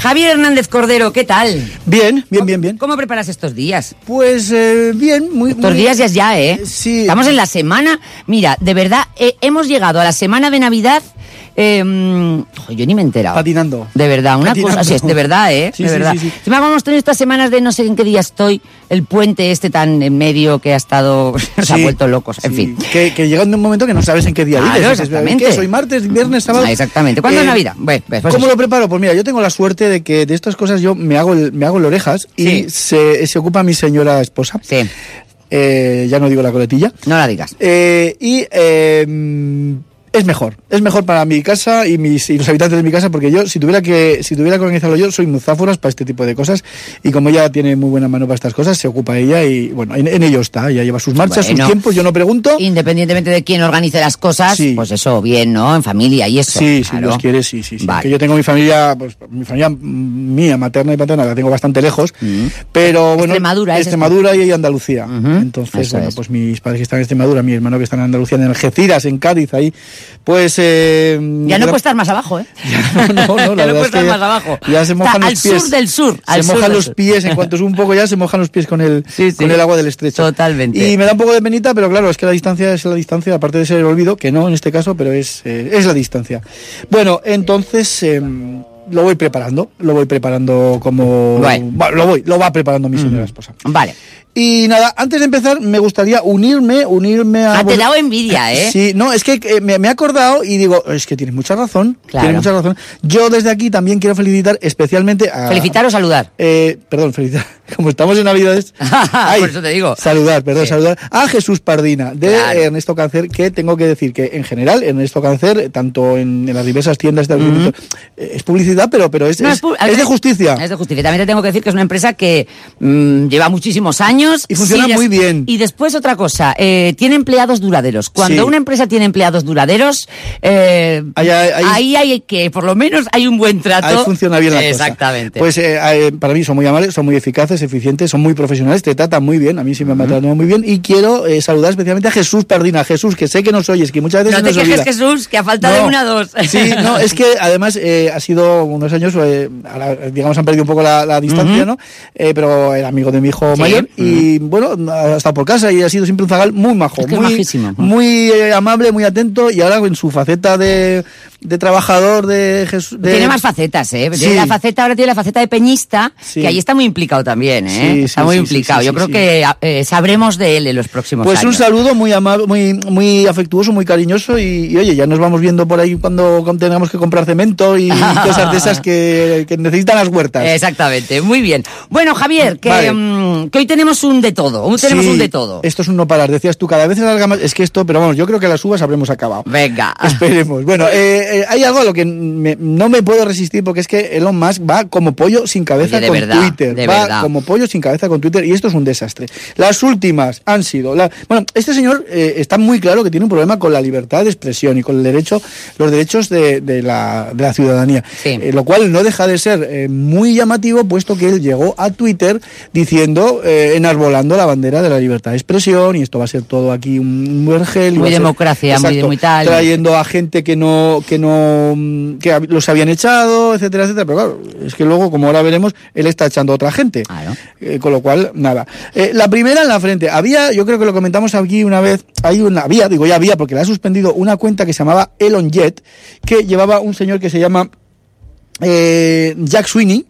Javier Hernández Cordero, ¿qué tal? Bien, bien, bien, bien. ¿Cómo preparas estos días? Pues eh, bien, muy... Estos muy- días ya es ya, ¿eh? Sí. Estamos en la semana... Mira, de verdad, eh, hemos llegado a la semana de Navidad... eh, yo ni me he enterado. Patinando. De verdad, una Patinando. cosa... Sí, es de verdad, ¿eh? Sí, de sí, verdad. sí, vamos a tener estas semanas de no sé en qué día estoy, el puente este tan en medio que ha estado... se ha vuelto locos, en fin. Que, que llega un momento que no sabes en qué día Claro, vives. Exactamente. ¿qué? ¿Soy martes, viernes, sábado? Ah, exactamente. ¿Cuándo es Navidad? Bueno, pues ¿Cómo eso. lo preparo? Pues mira, yo tengo la suerte de que de estas cosas yo me hago el- me hago el orejas y se, se ocupa mi señora esposa. Sí, Eh, ya no digo la coletilla. no la digas. Eh, y eh, mm, es mejor, es mejor para mi casa y, mis, y los habitantes de mi casa porque yo, si tuviera que si tuviera que organizarlo yo, soy muzáforas para este tipo de cosas y como ella tiene muy buena mano para estas cosas, se ocupa ella y bueno, en, en ello está, ella lleva sus marchas, Bueno. sus tiempos, yo no pregunto. Independientemente de quién organice las cosas, Sí. pues eso, bien, ¿no? En familia y eso. Sí, si. Dios quiere, sí, sí, sí. Vale. Que yo tengo mi familia, pues mi familia mm, mía, materna y paterna, la tengo bastante lejos, pero bueno, Extremadura, es- Extremadura y Andalucía. Entonces, eso bueno, es. pues mis padres que están en Extremadura, mi hermano que está en Andalucía, en Algeciras, en Cádiz, ahí, pues... eh, Ya no puede estar más abajo, ¿eh? no, no, la ya no verdad puede es estar que más abajo. Ya se mojan Está los al pies. sur del sur. Se al mojan los sur. pies, en cuanto sube un poco ya se mojan los pies con el, Sí, sí. con el agua del estrecho. Totalmente. Y me da un poco de penita, pero claro, es que la distancia es la distancia, aparte de ser el olvido, que no en este caso, pero es, eh, es la distancia. Bueno, entonces em, lo voy preparando, lo voy preparando como... Lo voy, lo va preparando mi señora esposa. Vale. Y nada, antes de empezar, me gustaría unirme, unirme a... Ah, te vos- dado envidia, ¿eh? Sí, no, es que eh, me, me he acordado y digo, es que tienes mucha razón. Claro. Tienes mucha razón. Yo desde aquí también quiero felicitar especialmente a... Felicitar o saludar. Eh, perdón, felicitar. Como estamos en Navidades. Por eso te digo. Saludar, perdón, Sí. saludar a Jesús Pardina de Claro. Ernesto Cáncer, que tengo que decir que en general, Ernesto Cáncer, tanto en, en las diversas tiendas de eh, es publicidad, pero, pero es, No, es, de justicia. Es de justicia. También te tengo que decir que es una empresa que mm, lleva muchísimos años. Y funciona muy bien. Y después otra cosa, eh, tiene empleados duraderos. Cuando Sí. una empresa tiene empleados duraderos, eh, Ahí hay- ahí- ahí hay que, por lo menos, hay un buen trato. Ahí funciona bien la cosa. Exactamente. Pues eh, para mí son muy amables, son muy eficaces, eficientes, son muy profesionales, te tratan muy bien, a mí sí me han tratado muy bien y quiero saludar especialmente a Jesús Pardina. Jesús, que sé que nos oyes, que muchas veces no te nos quejes, olvida. Jesús, que a falta de No. una dos. Sí, no, es que además eh, ha sido unos años, eh, digamos, han perdido un poco la, la distancia, ¿no? Eh, pero era amigo de mi hijo Sí. mayor y bueno, ha estado por casa y ha sido siempre un zagal muy majo, Es que muy, majísimo. muy eh, amable, muy atento y ahora en su faceta de, de trabajador de Jesús. de- Tiene más facetas, ¿eh? Tiene Sí. la faceta, ahora tiene la faceta de peñista, Sí. que ahí está muy implicado también, ¿eh? Está muy implicado. Yo creo que sabremos de él en los próximos Pues un años. saludo muy amable, muy, muy afectuoso, muy cariñoso y, y, oye, ya nos vamos viendo por ahí cuando tengamos que comprar cemento y cosas de esas que, que necesitan las huertas. Exactamente, muy bien. Bueno, Javier, que, Vale. mm, que hoy tenemos un de todo, hoy tenemos Sí, un de todo. Esto es un no parar. Decías tú, cada vez se más. Es que esto, pero vamos, yo creo que las uvas habremos acabado. Venga. Esperemos. Bueno, eh, eh, hay algo a lo que me- no me puedo resistir porque es que Elon Musk va como pollo sin cabeza Oye, de con verdad, Twitter. de va verdad. como pollo sin cabeza con Twitter y esto es un desastre. Las últimas han sido. la- bueno, este señor eh, está muy claro que tiene un problema con la libertad de expresión y con el derecho, los derechos de, de la, de la ciudadanía. Sí. Eh, lo cual no deja de ser eh, muy llamativo, puesto que él llegó a Twitter diciendo, eh, enarbolando la bandera de la libertad de expresión y esto va a ser todo aquí un, vergel. Muy ser- democracia, muy- Exacto, muy tal. Trayendo a gente que no, que no, que los habían echado, etcétera, etcétera. Pero claro, es que luego, como ahora veremos, él está echando a otra gente. Claro. Eh, con lo cual, nada. Eh, la primera en la frente. Había, yo creo que lo comentamos aquí una vez, hay una, había, digo ya había, porque la ha suspendido una cuenta que se llamaba Elon Jet, que llevaba un señor que se llama eh, Jack Sweeney,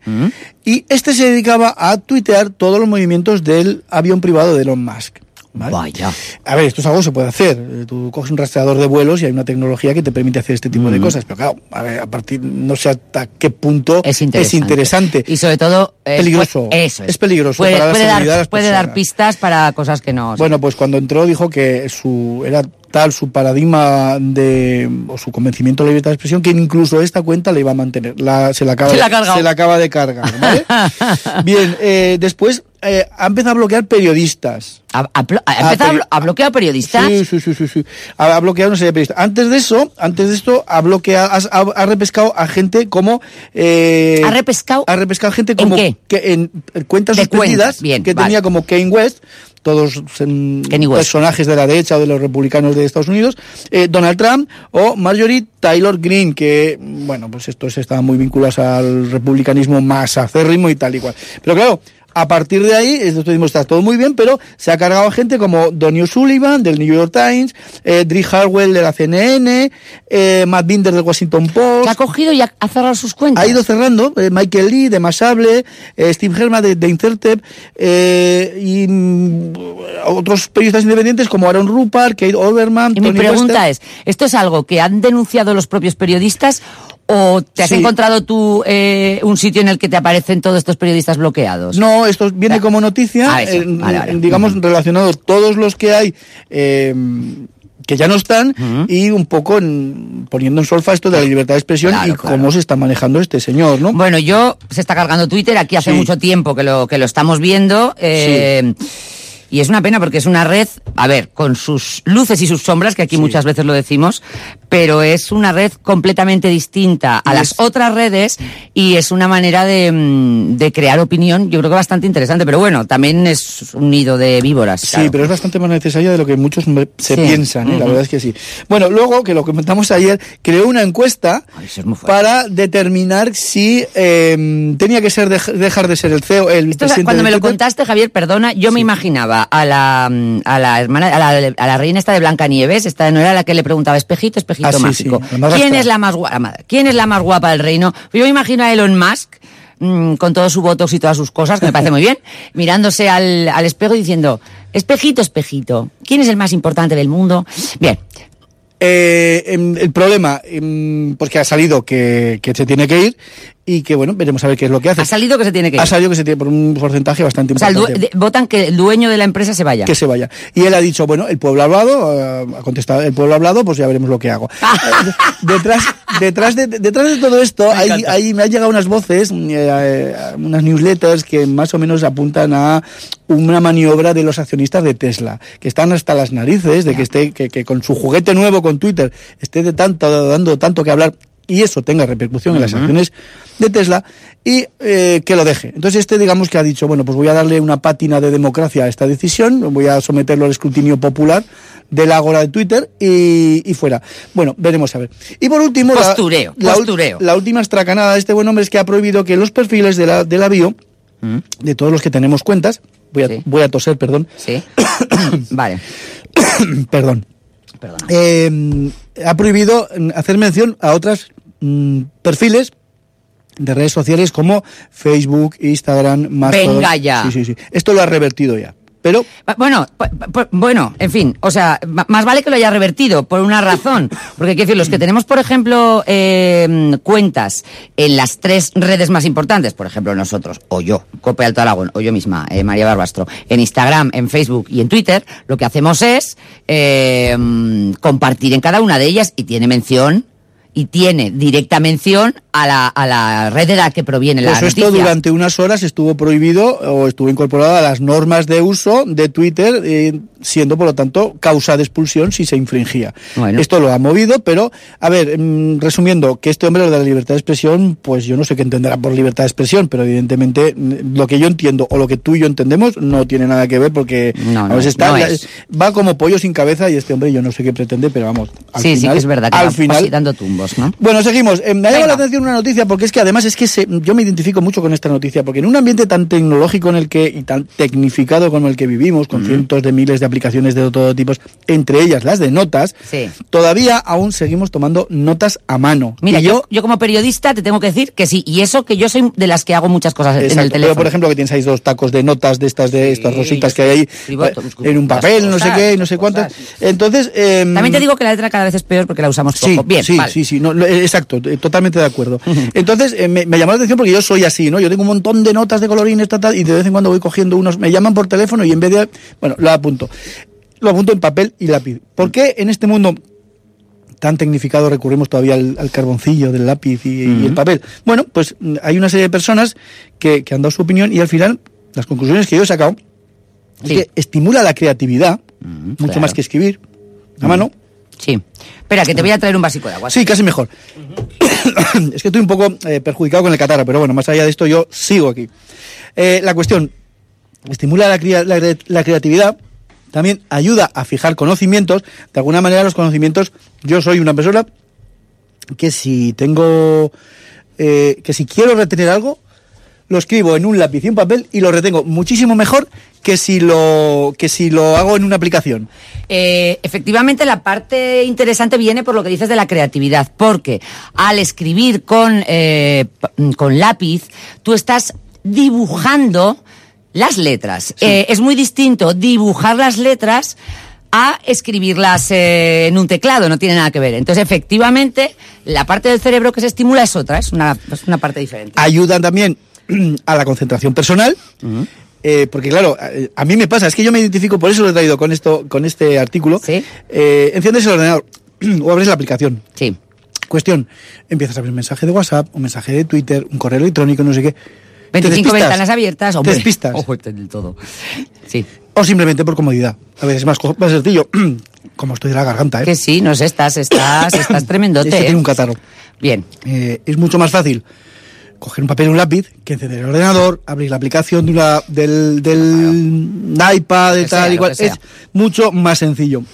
y este se dedicaba a tuitear todos los movimientos del avión privado de Elon Musk. ¿Vale? Vaya. A ver, esto es algo que se puede hacer. Eh, Tú coges un rastreador de vuelos y hay una tecnología que te permite hacer este tipo Mm. de cosas. Pero claro, a, ver, a partir, no sé hasta qué punto Es interesante. interesante. Y sobre todo... eh, Peligroso. pues, eso es. Es peligroso Puede, para la puede de dar, las puede dar pistas para cosas que no... Bueno, pues cuando entró dijo que su era tal su paradigma de o su convencimiento de la libertad de expresión que incluso esta cuenta le iba a mantener. La, se, la acaba, Se la de- se la acaba de cargar, ¿vale? Bien, eh, después eh, ha empezado a bloquear periodistas. ¿Ha, blo- ha empezado a, blo- a bloquear periodistas? Sí, sí, sí, sí, sí. Ha, bloqueado una serie de periodistas. Antes de eso, antes de esto, ha bloqueado, ha, repescado a gente como... eh, ¿Ha repescado? Ha repescado gente ¿En como... qué? Que en en cuentas De suspendidas, bien, que vale. tenía como Kane West, todos Kanye West. personajes de la derecha o de los republicanos de Estados Unidos, eh, Donald Trump o Marjorie Taylor Greene, que, bueno, pues estos estaban muy vinculados al republicanismo más acérrimo y tal y cual. Pero claro, a partir de ahí, esto está todo muy bien, pero se ha cargado a gente como Donny O'Sullivan del New York Times, eh, Dri Harwell de la CNN, eh, Matt Binder del Washington Post. Que ha cogido y ha, ha cerrado sus cuentas. Ha ido cerrando eh, Michael Lee de Masable, eh, Steve Herman de, de Intercept eh, y mm, otros periodistas independientes como Aaron Rupert, Kate Overman, Y mi pregunta Wester. es, ¿esto es algo que han denunciado los propios periodistas o te has Sí. encontrado tú eh, un sitio en el que te aparecen todos estos periodistas bloqueados? No, esto viene Ya. como noticia, Ah, eh, Vale, vale. digamos, Ujú. relacionados todos los que hay eh, que ya no están y un poco en- poniendo en solfa esto de la libertad de expresión Claro, y claro. cómo se está manejando este señor, ¿no? Bueno, yo se está cargando Twitter aquí hace Sí. mucho tiempo que lo que lo estamos viendo. eh, Y es una pena porque es una red, a ver, con sus luces y sus sombras, que aquí Sí. muchas veces lo decimos, pero es una red completamente distinta a Y las es- otras redes y es una manera de, mm, de crear opinión, yo creo que bastante interesante, pero bueno, también es un nido de víboras. Sí, claro. pero es bastante más necesaria de lo que muchos se Sí. piensan, ¿eh? la verdad es que sí. Bueno, luego, que lo comentamos ayer, creó una encuesta Ay, para determinar si eh, tenía que ser dej- dejar de ser el CEO, el Esto, presidente cuando me lo Twitter. contaste, Javier, perdona, yo me imaginaba a la, mm, a la hermana, a la, a la reina esta de Blancanieves, esta no era la que le preguntaba espejito, espejito Ah, mágico. sí, ¿Quién es la más guapa? ¿Quién es la más guapa del reino? Yo me imagino a Elon Musk mm, con todo su botox y todas sus cosas, que me parece muy bien, mirándose al, al espejo y diciendo, espejito, espejito, ¿quién es el más importante del mundo? Bien, Eh, em, el problema, em, pues que ha salido que, que se tiene que ir y que, bueno, veremos a ver qué es lo que hace. ha salido que se tiene que ir. Ha salido que se tiene por un porcentaje bastante O sea, importante. de- votan que el dueño de la empresa se vaya. que se vaya. Y él ha dicho, bueno, el pueblo ha hablado, eh, ha contestado, el pueblo ha hablado, pues ya veremos lo que hago. Eh, detrás, detrás, de, detrás de todo esto, Me hay, hay- me han llegado unas voces, eh, eh, unas newsletters que más o menos apuntan a una maniobra de los accionistas de Tesla, que están hasta las narices de que esté, que, que con su juguete nuevo con Twitter esté de tanto, dando tanto que hablar y eso tenga repercusión en las acciones de Tesla y eh, que lo deje. Entonces este digamos que ha dicho, bueno, pues voy a darle una pátina de democracia a esta decisión, voy a someterlo al escrutinio popular del ágora de Twitter y, y fuera. Bueno, veremos a ver. Y por último, la- Postureo, la, postureo. la última estracanada de este buen hombre es que ha prohibido que los perfiles de la, de la bio, ¿Mm? de todos los que tenemos cuentas, voy a, Sí. voy a toser, perdón, Sí. vale. perdón, Perdona. eh, ha prohibido hacer mención a otros perfiles de redes sociales como Facebook, Instagram, más Venga ya. Sí, sí, sí. Esto lo ha revertido ya. Pero Bueno, bueno, en fin, o sea, más vale que lo haya revertido por una razón, porque quiero decir, los que tenemos, por ejemplo, eh, cuentas en las tres redes más importantes, por ejemplo, nosotros, o yo, Cope Alto Aragón, o yo misma, eh, María Barbastro, en Instagram, en Facebook y en Twitter, lo que hacemos es eh, mm, compartir en cada una de ellas y tiene mención y tiene directa mención a la, a la red de la que proviene la pues esto noticia. durante unas horas estuvo prohibido o estuvo incorporado a las normas de uso de Twitter, eh, siendo por lo tanto causa de expulsión si se infringía. Bueno. Esto lo ha movido, pero a ver, mm, resumiendo, que este hombre lo de la libertad de expresión, pues yo no sé qué entenderá por libertad de expresión, pero evidentemente mm, lo que yo entiendo o lo que tú y yo entendemos no tiene nada que ver porque No, está, no la- es. va como pollo sin cabeza y este hombre yo no sé qué pretende, pero vamos. Al Sí, sí, final, que es verdad, que al final, dando ¿no? bueno, seguimos. Eh, me ha llamado la atención una noticia porque es que además es que se- yo me identifico mucho con esta noticia porque en un ambiente tan tecnológico en el que y tan tecnificado como el que vivimos, con cientos de miles de aplicaciones de todo tipo, entre ellas las de notas, Sí. todavía aún seguimos tomando notas a mano. Mira, Y yo, yo como periodista te tengo que decir que sí, y eso que yo soy de las que hago muchas cosas en el pero teléfono. por ejemplo que tienes ahí dos tacos de notas de estas de Sí, estas rositas que hay ahí escribo eh, busco en un las papel, no sé qué, no sé cuántas. Entonces, em, También te digo que la letra cada vez es peor porque la usamos poco. Sí, Bien, vale. sí, sí, no, eh, exacto, eh, totalmente de acuerdo. Entonces, eh, me, me llamó la atención porque yo soy así, ¿no? Yo tengo un montón de notas de colorines, tal, tal, y de vez en cuando voy cogiendo unos, me llaman por teléfono y en vez de, bueno, lo apunto. Lo apunto en papel y lápiz. ¿Por qué en este mundo tan tecnificado recurrimos todavía al, al carboncillo del lápiz y, y el papel? Bueno, pues mm, hay una serie de personas que, que han dado su opinión y al final las conclusiones que yo he sacado, es que estimula la creatividad, mucho claro. más que escribir, a mano. Sí. Espera, que te voy a traer un básico de agua. Sí, casi mejor. es que estoy un poco eh, perjudicado con el catarro, pero bueno, más allá de esto yo sigo aquí. Eh, la cuestión, estimula la, crea- la cre- la creatividad, también ayuda a fijar conocimientos. De alguna manera los conocimientos, yo soy una persona que si tengo, eh, que si quiero retener algo, lo escribo en un lápiz y un papel y lo retengo muchísimo mejor que si lo, que si lo hago en una aplicación. Eh, efectivamente, la parte interesante viene por lo que dices de la creatividad, porque al escribir con, eh, con lápiz, tú estás dibujando las letras. Eh, es muy distinto dibujar las letras a escribirlas eh, en un teclado, no tiene nada que ver. Entonces, efectivamente, la parte del cerebro que se estimula es otra, es una, es una parte diferente. ayudan también a la concentración personal. eh, porque claro, a, a mí me pasa, es que yo me identifico, por eso lo he traído con esto, con este artículo. Sí. Eh, enciendes el ordenador o abres la aplicación. Sí. Cuestión, empiezas a abrir un mensaje de WhatsApp, un mensaje de Twitter, un correo electrónico, no sé qué. Te 25 despistas. ventanas abiertas, Te hombre. despistas. Ojo, este del todo. Sí. O simplemente por comodidad. A veces más, co- más sencillo. Como estoy de la garganta, ¿eh? Que sí, no sé, estás, estás, estás tremendote. Es que ¿eh? un catarro. Bien. Eh, es mucho más fácil coger un papel y un lápiz que encender el ordenador, abrir la aplicación de una, del, del iPad, de sea, tal sea. Es mucho más sencillo.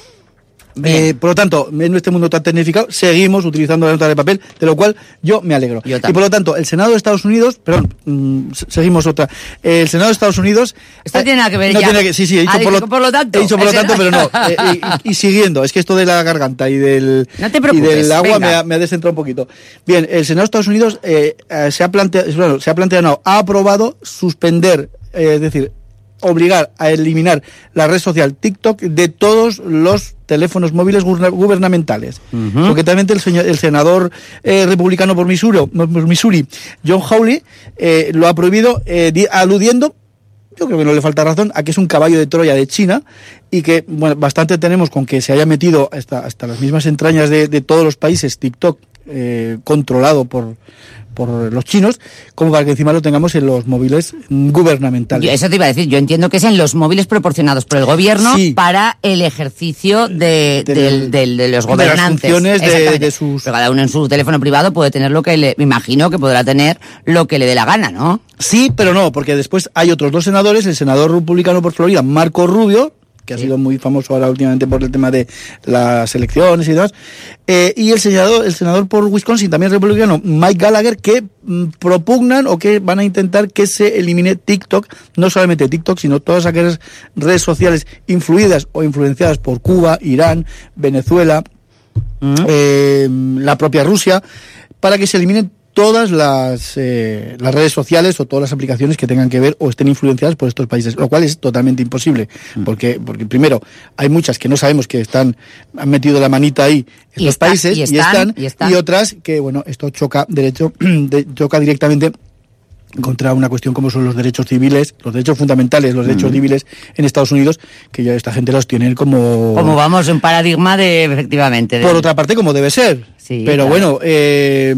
Eh, por lo tanto, en este mundo tan tecnificado, seguimos utilizando la nota de papel, de lo cual yo me alegro. Yo y por lo tanto, el Senado de Estados Unidos, perdón, mm, se- seguimos otra. El Senado de Estados Unidos. Esto no tiene nada que ver no ya. Tiene que, sí, sí, he dicho, por, lo, por lo tanto. He dicho por lo tanto, pero no. Eh, y, y siguiendo, es que esto de la garganta y del, No te y del agua me ha, me ha descentrado un poquito. Bien, el Senado de Estados Unidos eh, eh, se, ha planteado, bueno, se ha planteado, no, ha aprobado suspender, eh, es decir, obligar a eliminar la red social TikTok de todos los teléfonos móviles guberna- gubernamentales. Concretamente el, señor- el senador eh, republicano por Missouri, por Missouri, John Hawley, eh, lo ha prohibido eh, di- aludiendo yo creo que no le falta razón a que es un caballo de Troya de China y que bueno, bastante tenemos con que se haya metido hasta, hasta las mismas entrañas de, de todos los países TikTok eh, controlado por, por los chinos, como para que encima lo tengamos en los móviles gubernamentales. Yo- eso te iba a decir, yo entiendo que es en los móviles proporcionados por el gobierno Sí. para el ejercicio de, del- del- de los de las gobernantes. funciones de sus- Pero cada uno en su teléfono privado puede tener lo que le... Me imagino que podrá tener lo que le dé la gana, ¿no? Sí, pero no, porque después hay otros dos senadores, el senador republicano por Florida, Marco Rubio, que ha sido muy famoso ahora últimamente por el tema de las elecciones y demás, eh, y el senador, el senador por Wisconsin, también republicano, Mike Gallagher, que mm, propugnan o que van a intentar que se elimine TikTok, no solamente TikTok, sino todas aquellas redes sociales influidas o influenciadas por Cuba, Irán, Venezuela, eh, la propia Rusia, para que se eliminen todas las, eh, las redes sociales o todas las aplicaciones que tengan que ver o estén influenciadas por estos países, lo cual es totalmente imposible, porque, porque primero hay muchas que no sabemos que están, han metido la manita ahí estos Y está- países y están, y están. otras que, bueno, esto choca derecho, de- choca directamente contra una cuestión como son los derechos civiles, los derechos fundamentales, los derechos civiles en Estados Unidos, que ya esta gente los tienen como... Como vamos, un paradigma de, efectivamente... de- Por otra parte, como debe ser. Sí, pero claro. bueno, eh,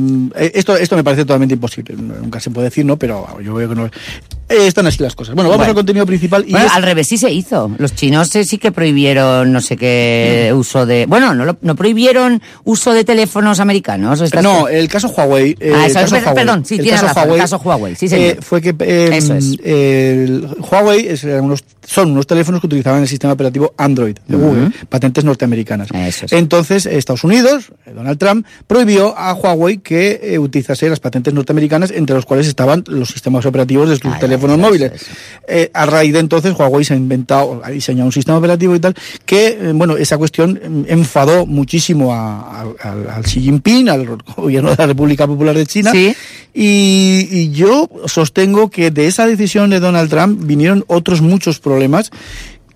esto, esto me parece totalmente imposible. Nunca se puede decir, ¿no? Pero yo veo que no. Eh, están así las cosas. Bueno, vamos Bueno. al contenido principal. Y Bueno, es- al revés sí se hizo. Los chinos eh, sí que prohibieron no sé qué uso de... Bueno, no, lo- no prohibieron uso de teléfonos americanos. No, el caso Huawei. eh, Ah, el eso, caso per- Huawei, perdón, sí, el tienes caso razón, el caso Huawei, sí, señor. eh, fue que eh, Eso es. el Huawei es, eran unos, son unos teléfonos que utilizaban el sistema operativo Android de Google, patentes norteamericanas. Eso es. Entonces, Estados Unidos, eh, Donald Trump, prohibió a Huawei que eh, utilizase las patentes norteamericanas, entre los cuales estaban los sistemas operativos de sus Ah, teléfonos móviles. a raíz de entonces, Huawei se ha inventado, ha diseñado un sistema operativo y tal, que, bueno, esa cuestión eh, enfadó muchísimo a- a- al, al Xi Jinping, al gobierno de la República Popular de China. Sí. Y, y yo sostengo que de esa decisión de Donald Trump vinieron otros muchos problemas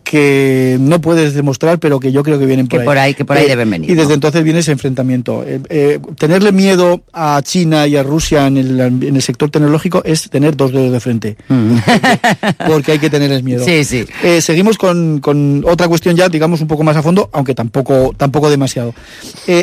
que no puedes demostrar, pero que yo creo que vienen por Que ahí. por ahí- que por ahí Eh, deben venir, Y desde ¿no? entonces viene ese enfrentamiento. Eh, eh, tenerle miedo a China y a Rusia en el, en el sector tecnológico es tener dos dedos de frente. Porque hay que tenerles miedo. Mm. Sí, sí. Eh, seguimos con, con otra cuestión ya, digamos, un poco más a fondo, aunque tampoco, tampoco demasiado.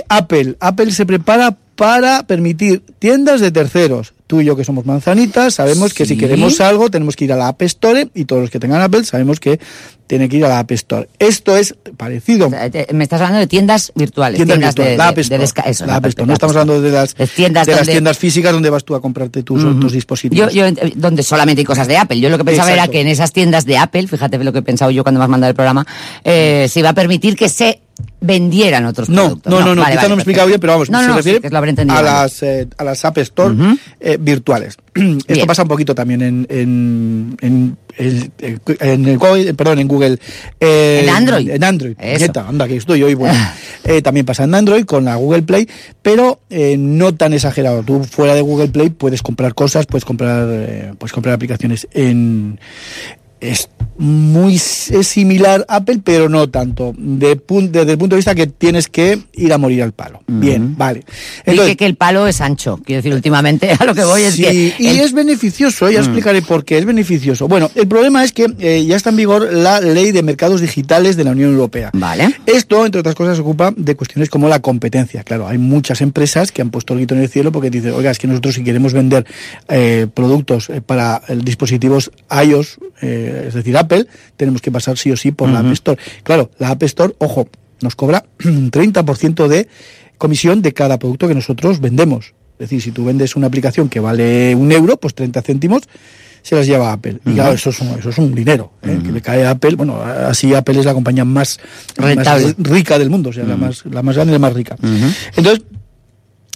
Apple. Apple se prepara para permitir tiendas de terceros, tú y yo que somos manzanitas, sabemos que si queremos algo tenemos que ir a la App Store y todos los que tengan Apple sabemos que tienen que ir a la App Store. Esto es parecido. Eh, eh, Me estás hablando de tiendas virtuales. Tiendas tiendas de, virtuales, la de- App de Store, desca- eso, la App Store. No la estamos App hablando de las, De tiendas de las tiendas físicas donde vas tú a comprarte tus, dispositivos. Yo, yo, donde solamente hay cosas de Apple. Yo lo que pensaba era que en esas tiendas de Apple, fíjate lo que he pensado yo cuando me has mandado el programa, eh, se iba a permitir que se vendieran otros No, productos. no, no, no, vale, quizá vale, no me he explicado bien, pero vamos, no, se no, refiere sí, lo a, las, eh, a las App Store eh, virtuales. Esto Bien. pasa un poquito también en, en, en, el- en el Google, perdón, en Google. eh, En Android. En Android. Eso. Nieta, anda, que estoy hoy. Bueno. Eh, también pasa en Android con la Google Play, pero eh, no tan exagerado. Tú fuera de Google Play puedes comprar cosas, puedes comprar, puedes comprar aplicaciones en, es muy es similar a Apple, pero no tanto. De pun- desde el punto de vista que tienes que ir a morir al palo. Bien, vale. Y que, que el palo es ancho. Quiero decir, últimamente a lo que voy es sí, que. y el- es beneficioso, ¿eh? ya explicaré por qué es beneficioso. Bueno, el problema es que eh, ya está en vigor la ley de mercados digitales de la Unión Europea. Vale. Esto, entre otras cosas, se ocupa de cuestiones como la competencia. Claro, hay muchas empresas que han puesto el grito en el cielo porque dicen, oiga, es que nosotros si queremos vender eh, productos para dispositivos iOS, eh, es decir, Apple, tenemos que pasar sí o sí por la App Store. Claro, la App Store, ojo, nos cobra un 30% de comisión de cada producto que nosotros vendemos. Es decir, si tú vendes una aplicación que vale un euro, pues 30 céntimos se las lleva Apple. Y claro, eso es un, eso es un dinero ¿eh? que le cae a Apple. Bueno, así Apple es la compañía más, Rentable. más rica del mundo, o sea, la, más, la más grande y la más rica. Entonces,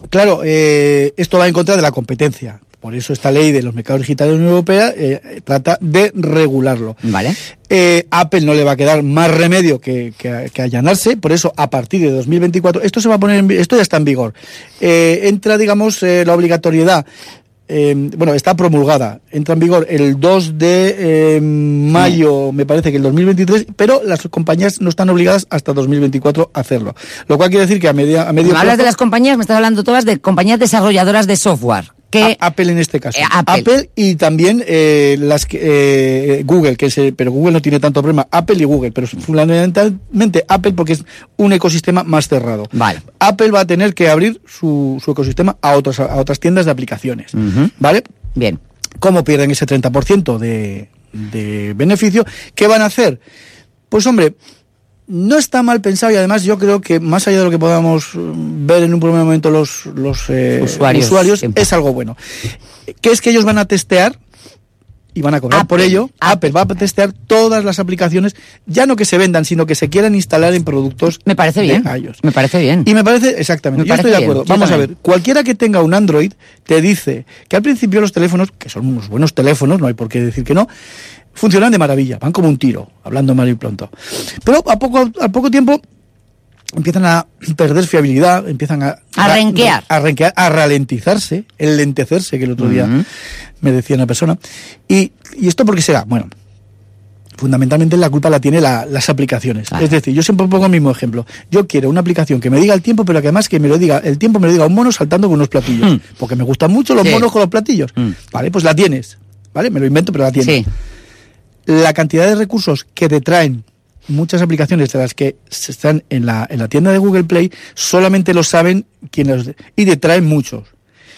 claro, eh, esto va en contra de la competencia. Por eso esta ley de los mercados digitales de la Unión Europea eh, trata de regularlo. Vale. Eh, Apple no le va a quedar más remedio que, que- que allanarse, por eso a partir de 2024 esto se va a poner, en esto ya está en vigor. Eh, entra, digamos, eh, la obligatoriedad. eh, bueno, está promulgada, entra en vigor el 2 de eh, mayo, me parece que el 2023, pero las compañías no están obligadas hasta 2024 a hacerlo. Lo cual quiere decir que a, media, a medio Cuando hablas de plazo- las compañías, me estás hablando todas de compañías desarrolladoras de software. Que, A- Apple en este caso. Eh, Apple. y también eh, las eh, Google, que es, eh, pero Google no tiene tanto problema. Apple y Google, pero fundamentalmente Apple porque es un ecosistema más cerrado. Vale. Apple va a tener que abrir su, su ecosistema a otras, a otras tiendas de aplicaciones. ¿Vale? bien. ¿Cómo pierden ese 30% de, de beneficio? ¿Qué van a hacer? Pues hombre, no está mal pensado y además yo creo que más allá de lo que podamos ver en un primer momento los, los eh, Usuarios, usuarios, es algo bueno. Que es que ellos van a testear y van a cobrar por ello. Apple. Apple. va a testear todas las aplicaciones, ya no que se vendan, sino que se quieran instalar en productos Me parece bien. iOS. Me parece bien. Y me parece, exactamente, Me yo estoy de acuerdo. bien, Vamos a ver, cualquiera que tenga un Android te dice que al principio los teléfonos, que son unos buenos teléfonos, no hay por qué decir que no, funcionan de maravilla, van como un tiro, hablando mal y pronto. Pero a poco, al poco tiempo empiezan a perder fiabilidad, empiezan a... A renquear. A renquear, a ralentizarse, enlentecerse, que el otro día me decía una persona. ¿Y, y esto por qué será? Bueno, fundamentalmente la culpa la tiene la- las aplicaciones. Claro. Es decir, yo siempre pongo el mismo ejemplo. Yo quiero una aplicación que me diga el tiempo, pero que además que me lo diga, el tiempo me lo diga un mono saltando con unos platillos. Mm. Porque me gustan mucho los Sí. monos con los platillos. Mm. Vale, pues la tienes. ¿Vale? Me lo invento, pero la tienes. Sí. La cantidad de recursos que te traen muchas aplicaciones de las que están en la, en la tienda de Google Play, solamente lo saben quienes... Y te traen muchos.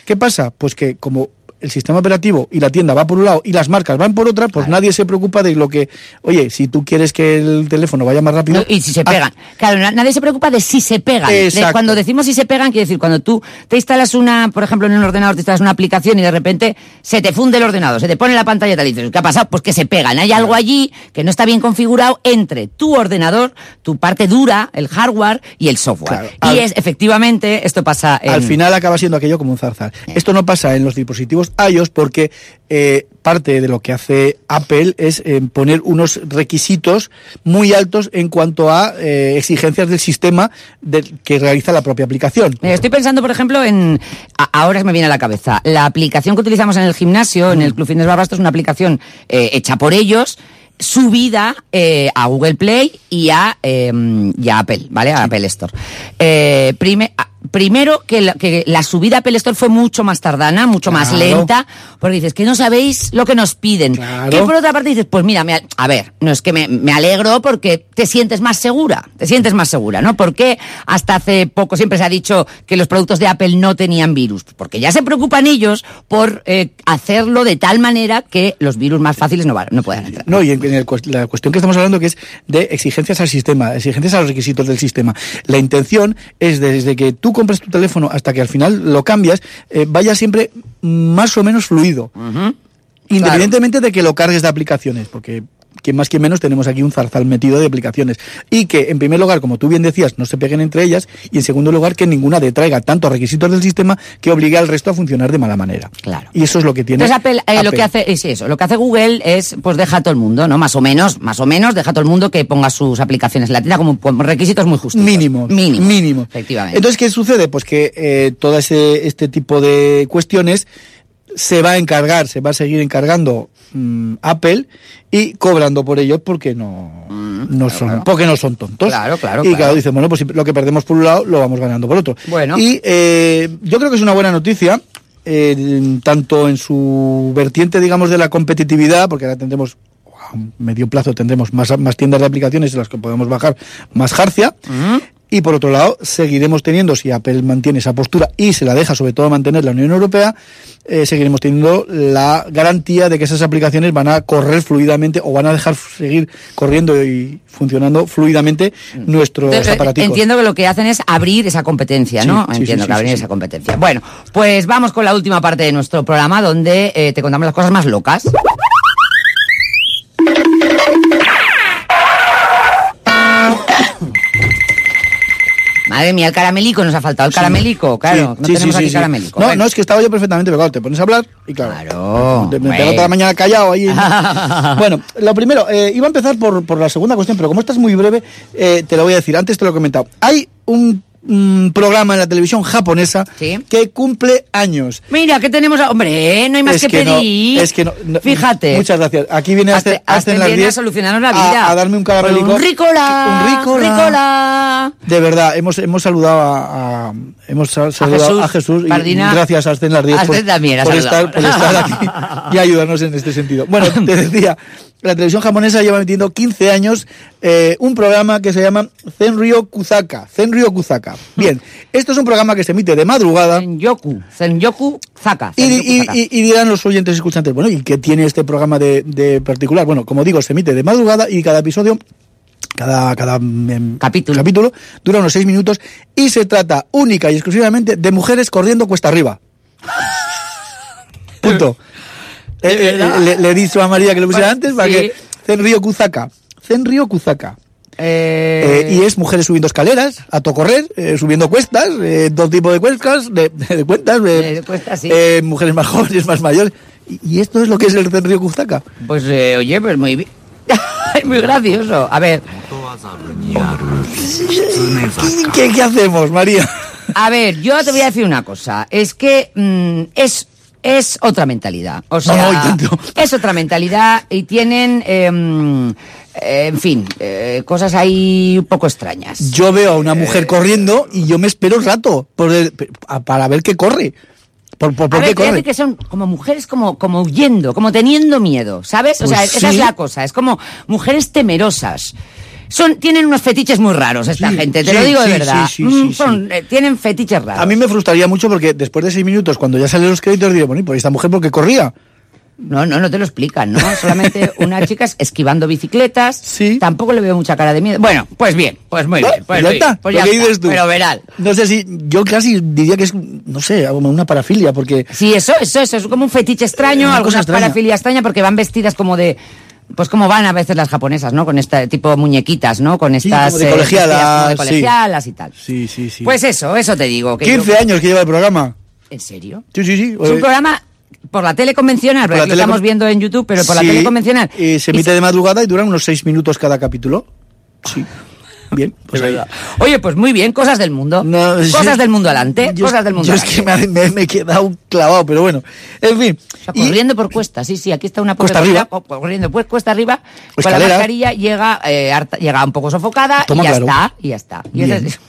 ¿Qué pasa? Pues que como el sistema operativo y la tienda va por un lado y las marcas van por otra, pues nadie se preocupa de lo que, oye, si tú quieres que el teléfono vaya más rápido... No, y si se pegan. Claro, na- nadie se preocupa de si se pegan. De- cuando decimos si se pegan, quiere decir, cuando tú te instalas una, por ejemplo, en un ordenador, te instalas una aplicación y de repente se te funde el ordenador, se te pone la pantalla tal y dices, ¿qué ha pasado? Pues que se pegan. Hay algo allí que no está bien configurado entre tu ordenador, tu parte dura, el hardware y el software. Claro. y es, efectivamente, esto pasa en... Al final acaba siendo aquello como un zarzal. Esto no pasa en los dispositivos iOS porque eh, parte de lo que hace Apple es eh, poner unos requisitos muy altos en cuanto a eh, exigencias del sistema que realiza la propia aplicación. Estoy pensando, por ejemplo, en. a- Ahora me viene a la cabeza. La aplicación que utilizamos en el gimnasio, en el Club Fitness Barbasto, es una aplicación hecha por ellos, subida eh, a Google Play y a, eh, y a Apple, ¿vale? A Apple Store. Eh, prime- a- primero que la, que la subida a Apple Store fue mucho más tardana, mucho más lenta, porque dices que no sabéis lo que nos piden. Claro. Que por otra parte dices, pues mira, me, a ver, no es que me, me alegro porque te sientes más segura, te sientes más segura, ¿no? Porque hasta hace poco siempre se ha dicho que los productos de Apple no tenían virus, porque ya se preocupan ellos por eh, hacerlo de tal manera que los virus más fáciles no, va- no puedan entrar. No, y en, en el la cuestión que estamos hablando que es de exigencias al sistema, exigencias a los requisitos del sistema. La intención es desde que tú compras tu teléfono hasta que al final lo cambias, eh, vaya siempre más o menos fluido. Independientemente de que lo cargues de aplicaciones, porque quien más que menos tenemos aquí un zarzal metido de aplicaciones. Y que, en primer lugar, como tú bien decías, no se peguen entre ellas, y en segundo lugar, que ninguna detraiga tantos requisitos del sistema que obligue al resto a funcionar de mala manera. Claro. Y eso es lo que tiene. Entonces Apple, eh, lo que hace es eso, lo que hace Google es pues deja a todo el mundo, ¿no? Más o menos, más o menos, deja a todo el mundo que ponga sus aplicaciones en la tienda como requisitos muy justos. Mínimo. Mínimo. Mínimo. Efectivamente. Entonces, ¿qué sucede? Pues que eh, todo ese, este tipo de cuestiones se va a encargar, se va a seguir encargando mm, Apple y cobrando por ellos porque no, no son, porque no son tontos. Mm, Claro, claro, Y claro, claro. dicen, bueno, pues lo que perdemos por un lado lo vamos ganando por otro. Bueno. Y eh, yo creo que es una buena noticia. eh, tanto en su vertiente, digamos, de la competitividad, porque ahora tendremos a medio plazo tendremos más, más tiendas de aplicaciones en las que podemos bajar más jarcia. Y por otro lado, seguiremos teniendo, si Apple mantiene esa postura y se la deja sobre todo mantener la Unión Europea, eh, seguiremos teniendo la garantía de que esas aplicaciones van a correr fluidamente o van a dejar seguir corriendo y funcionando fluidamente nuestros Entonces, aparaticos. Entiendo que lo que hacen es abrir esa competencia, Sí, ¿no? sí, Entiendo sí, que abrir esa competencia. Bueno, pues vamos con la última parte de nuestro programa donde eh, te contamos las cosas más locas. Madre mía, el caramelico, nos ha faltado el caramelico, claro. No tenemos aquí caramelico. No, no, es que estaba yo perfectamente, claro, te pones a hablar y claro. Claro, me bueno. pego toda la mañana callado ahí. bueno, lo primero, eh, iba a empezar por, por la segunda cuestión, pero como esta es muy breve, eh, te lo voy a decir. Antes te lo he comentado. Hay un, mm, programa en la televisión japonesa Sí. que cumple años. Mira, ¿qué tenemos? a- Hombre, no hay más Es que, que no, pedir. es que no, no- Fíjate. Muchas gracias. Aquí viene Azte- Azte en las viene a 10 solucionarnos la a- vida. A, darme un caramelico. Un ricola. Un ricola. ricola. De verdad, hemos, hemos saludado a, a- hemos sal- saludado Jesús a Jesús y Pardina. gracias a Azten las 10 A Azten también, por, estar, por estar aquí y ayudarnos en este sentido. Bueno, te decía, la televisión japonesa lleva metiendo 15 años eh, un programa que se llama Zenryo Kuzaka. Zenryo Kuzaka. Bien, esto es un programa que se emite de madrugada. Senyoku. Senyoku Zaka. Y, Senyoku y- y- y dirán los oyentes y escuchantes, bueno, ¿y qué tiene este programa de, de particular? Bueno, como digo, se emite de madrugada y cada episodio, cada, cada em, Capítulo. dura unos seis minutos y se trata única y exclusivamente de mujeres corriendo cuesta arriba. Punto. Eh, eh, le, le he dicho a María que lo pusiera Pues, antes para sí. que Zenryo Kuzaka. Zenryo Kuzaka. Eh, Eh, y es mujeres subiendo escaleras, a to correr, eh, subiendo cuestas, eh, todo tipo de cuestas, de, de cuentas, eh, De cuestas, sí. mujeres más jóvenes, más mayores. Y, y esto es lo que es el Zenryo Kuzaka. Pues, oye, pues muy bien. es muy gracioso. A ver, ¿Qué, hacemos, María? a ver, yo te voy a decir una cosa. Es que mm, es, es otra mentalidad. O sea, No, es otra mentalidad y tienen, eh, mm, eh, en fin, eh, cosas ahí un poco extrañas. Yo veo a una Eh. mujer corriendo y yo me espero un rato por el- pa- para ver qué corre. ¿Por, por, por a qué ver, fíjate corre? que son como mujeres como, como huyendo, como teniendo miedo, ¿sabes? O Pues sea, esa sí. es la cosa, es como mujeres temerosas. Son, tienen unos fetiches muy raros esta Sí, gente, te sí, lo digo de verdad. sí, sí, Mm, sí, son, eh, tienen fetiches raros. A mí me frustraría mucho porque después de seis minutos, cuando ya salen los créditos, diré, bueno, ¿y por esta mujer por qué corría? No, no, no te lo explican, ¿no? Solamente una chica es esquivando bicicletas. Sí. Tampoco le veo mucha cara de miedo. Bueno, pues bien, pues muy Ah, bien. Pues ya muy está, bien, pues ya está, dices tú. Pero verás. No sé si, yo casi diría que es, no sé, una parafilia, porque Sí, eso, eso, eso, es como un fetiche extraño, Una cosa algunas extraña. parafilia extraña porque van vestidas como de pues como van a veces las japonesas, ¿no? Con este tipo muñequitas, ¿no? Con Sí, estas como de eh, colegialas, como de sí. colegialas y tal. Sí, sí, sí. Pues eso, eso te digo. Que 15 yo- años que lleva el programa. ¿En serio? Sí, sí, sí. Es un Eh, programa por la tele convencional, la aquí lo tele estamos viendo en YouTube, pero por sí, la tele convencional. eh, se Y emite de madrugada y duran unos 6 minutos cada capítulo. Sí. Bien, pues ahí. Oye, pues muy bien, cosas del mundo. No, cosas del mundo adelante, Yo- cosas del mundo Yo es que me, me- me he quedado clavado, pero bueno. En fin. O sea, Y- corriendo por cuestas, sí, sí, aquí está una Cuesta arriba. co- corriendo pues cuesta arriba, con la Escalera. mascarilla llega, eh, harta- llega un poco sofocada Toma y ya claro. está, y ya está. Y es-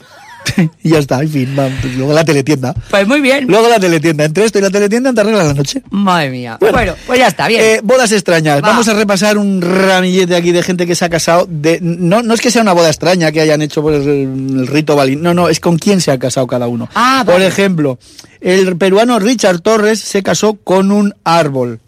y ya está, en fin, pues luego la teletienda. Pues muy bien. Luego la teletienda. Entre esto y la teletienda te arreglas la noche. Madre mía. Bueno, pues ya está, bien. Eh, bodas extrañas. Va. Vamos a repasar un ramillete aquí de gente que se ha casado. De, no, no es que sea una boda extraña que hayan hecho el, el rito balín. No, no, es con quién se ha casado cada uno. Ah, Por vale. ejemplo, el peruano Richard Torres se casó con un árbol.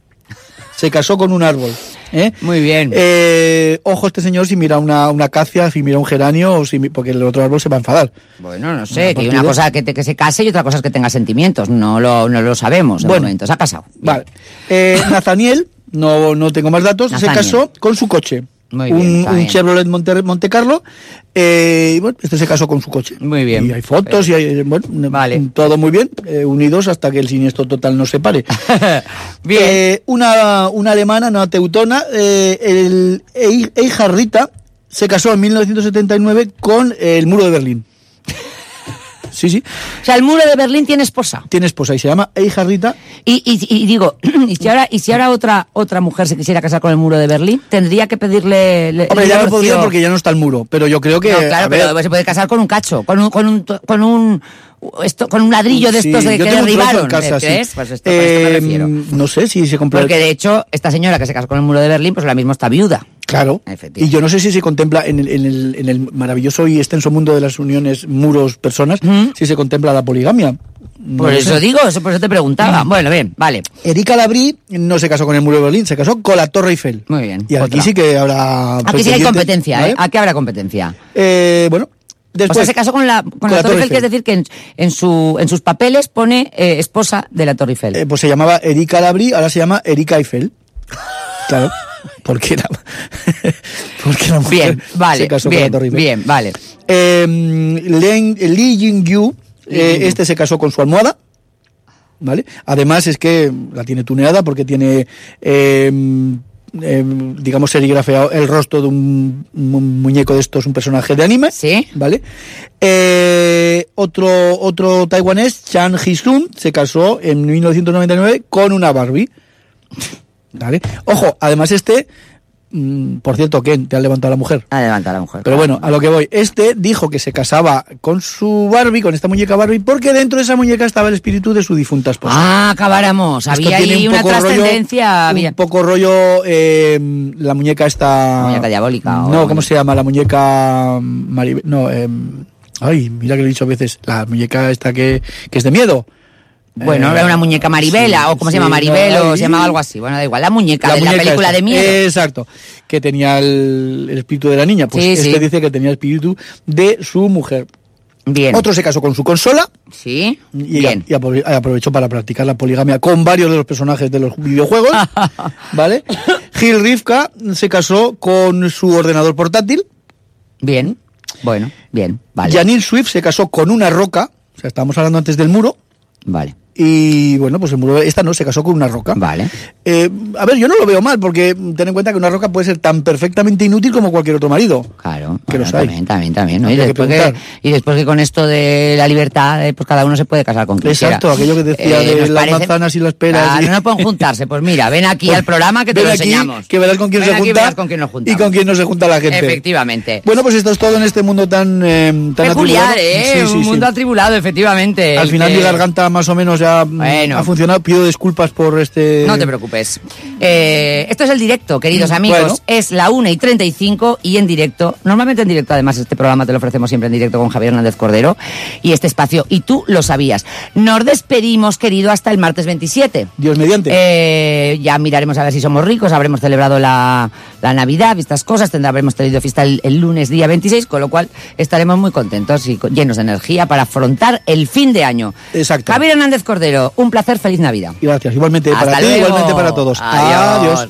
Se casó con un árbol. ¿Eh? Muy bien. Eh, ojo este señor si mira una, una acacia, si mira un geranio, o si, porque el otro árbol se va a enfadar. Bueno, no sé, que hay partida. una cosa que, te- que se case y otra cosa es que tenga sentimientos. No lo, no lo sabemos de Bueno. momento. Se ha casado. Bien. Vale. Eh, Nathaniel, no, no tengo más datos, Nathaniel. se casó con su coche. Muy un, bien. Chevrolet Monte, Monte Carlo. eh, y bueno, este se casó con su coche. Muy bien. Y hay fotos y hay, bueno, Vale. todo muy bien, eh, unidos hasta que el siniestro total no se pare. Bien. Eh, una, una alemana, una teutona, eh, el Ei- Eija Rita, se casó en 1979 con el muro de Berlín. Sí, sí, O sea, el muro de Berlín tiene esposa. tiene esposa y se llama Eija Rita. Y, y- y digo, y si ahora, y si ahora otra, otra mujer se quisiera casar con el muro de Berlín, tendría que pedirle. le- Hombre, ya no podría porque ya no está el muro, pero yo creo que... No, claro, ver, pero se puede casar con un cacho, con un, con un, con un, esto, con un ladrillo de sí, estos de yo que derribaron. casa, sí. ¿Ves? Pues esto, a esto me Eh, refiero. No sé si se compra... Porque de hecho, esta señora que se casó con el muro de Berlín, pues ahora mismo está viuda. Claro. Y yo no sé si se contempla en el, en el, en el maravilloso y extenso mundo de las uniones muros-personas, si se contempla la poligamia. No Por eso sé. digo, eso- por eso te preguntaba. Bueno, bien, vale. Erika Labrí no se casó con el muro de Berlín, se casó con la Torre Eiffel. Muy bien, Y aquí otra. sí que habrá... Aquí sí hay competencia, ¿vale? ¿eh? Aquí habrá competencia. Eh, bueno, o después... sea, se casó con la, con la, Torre Eiffel, que es decir que en, en, su, en sus papeles pone eh, esposa de la Torre Eiffel. eh, pues se llamaba Erika Labrí, ahora se llama Erika Eiffel. Claro. Porque la, porque la mujer bien, vale, se casó con bien, la Eiffel. bien, vale. Eh, Len- Lee eh, Jin-yu. este se casó con su almohada. ¿Vale? Además es que la tiene tuneada porque tiene, eh, eh, digamos, serigrafeado el rostro de un, un muñeco de estos, un personaje de anime. Sí. ¿Vale? Eh, otro, otro taiwanés, Chan Hee-sun, se casó en 1999 con una Barbie. ¿Vale? Ojo, además este, mm, por cierto, Ken, te ha levantado la mujer. Ha levantado la mujer. Pero bueno, a lo que voy. Este dijo que se casaba con su Barbie, con esta muñeca Barbie, porque dentro de esa muñeca estaba el espíritu de su difunta esposa. Ah, acabáramos. Esto Había ahí un una trascendencia. había- Un poco rollo eh, la muñeca esta... Muñeca diabólica, No, ¿cómo se llama? La muñeca... Maribel... No, eh, ay, mira que lo he dicho a veces. La muñeca esta que, que es de miedo. Bueno, Eh, era una muñeca Maribela, sí, o como se llama Maribel, no, o se llamaba algo así. Bueno, da igual. La muñeca de la película esta. de miedo. Exacto. Que tenía el, el espíritu de la niña. Pues Sí, este dice que tenía el espíritu de su mujer. Bien. Otro se casó con su consola. Sí. Y, Bien. y aprove- aprovechó para practicar la poligamia con varios de los personajes de los videojuegos, ¿vale? Gil Rivka se casó con su ordenador portátil. Bien. Bueno, bien. Vale. Janine Swift se casó con una roca. O sea, estábamos hablando antes del muro. Vale. Y bueno, pues el muro, esta no, se casó con una roca. Vale. Eh, a ver, yo no lo veo mal, porque ten en cuenta que una roca puede ser tan perfectamente inútil como cualquier otro marido. Claro, Que bueno, los hay. también, también, también. ¿no? Y, después que, preguntar. y después que con esto de la libertad, eh, pues cada uno se puede casar con quien Exacto, aquello que decía de nos las manzanas y las peras Claro, y- no pueden juntarse. Pues mira, ven aquí Pues, al programa que te lo aquí, enseñamos. que verás con quién Ven se aquí junta con quién nos y con quién no se junta la gente. Efectivamente. Bueno, pues esto es todo en este mundo tan, eh, tan Peculiar, atribulado. ¿eh? Sí, sí, Un sí. mundo atribulado, efectivamente. Al final mi garganta más o menos ya Bueno. ha funcionado. Pido disculpas por este... No te preocupes. Eh, esto es el directo, queridos Mm, amigos. bueno. Es la 1 y 35 y en directo. Normalmente en directo, además, este programa te lo ofrecemos siempre en directo con Javier Hernández Cordero. Y este espacio, y tú lo sabías. Nos despedimos, querido, hasta el martes 27. Dios mediante. Eh, ya miraremos a ver si somos ricos, habremos celebrado la, la Navidad y estas cosas, tendrá, habremos tenido fiesta el, el lunes día 26, con lo cual estaremos muy contentos y llenos de energía para afrontar el fin de año. Exacto. Javier Hernández Cordero, un placer, feliz Navidad. Gracias, igualmente para luego. ti, igualmente para todos. Adiós.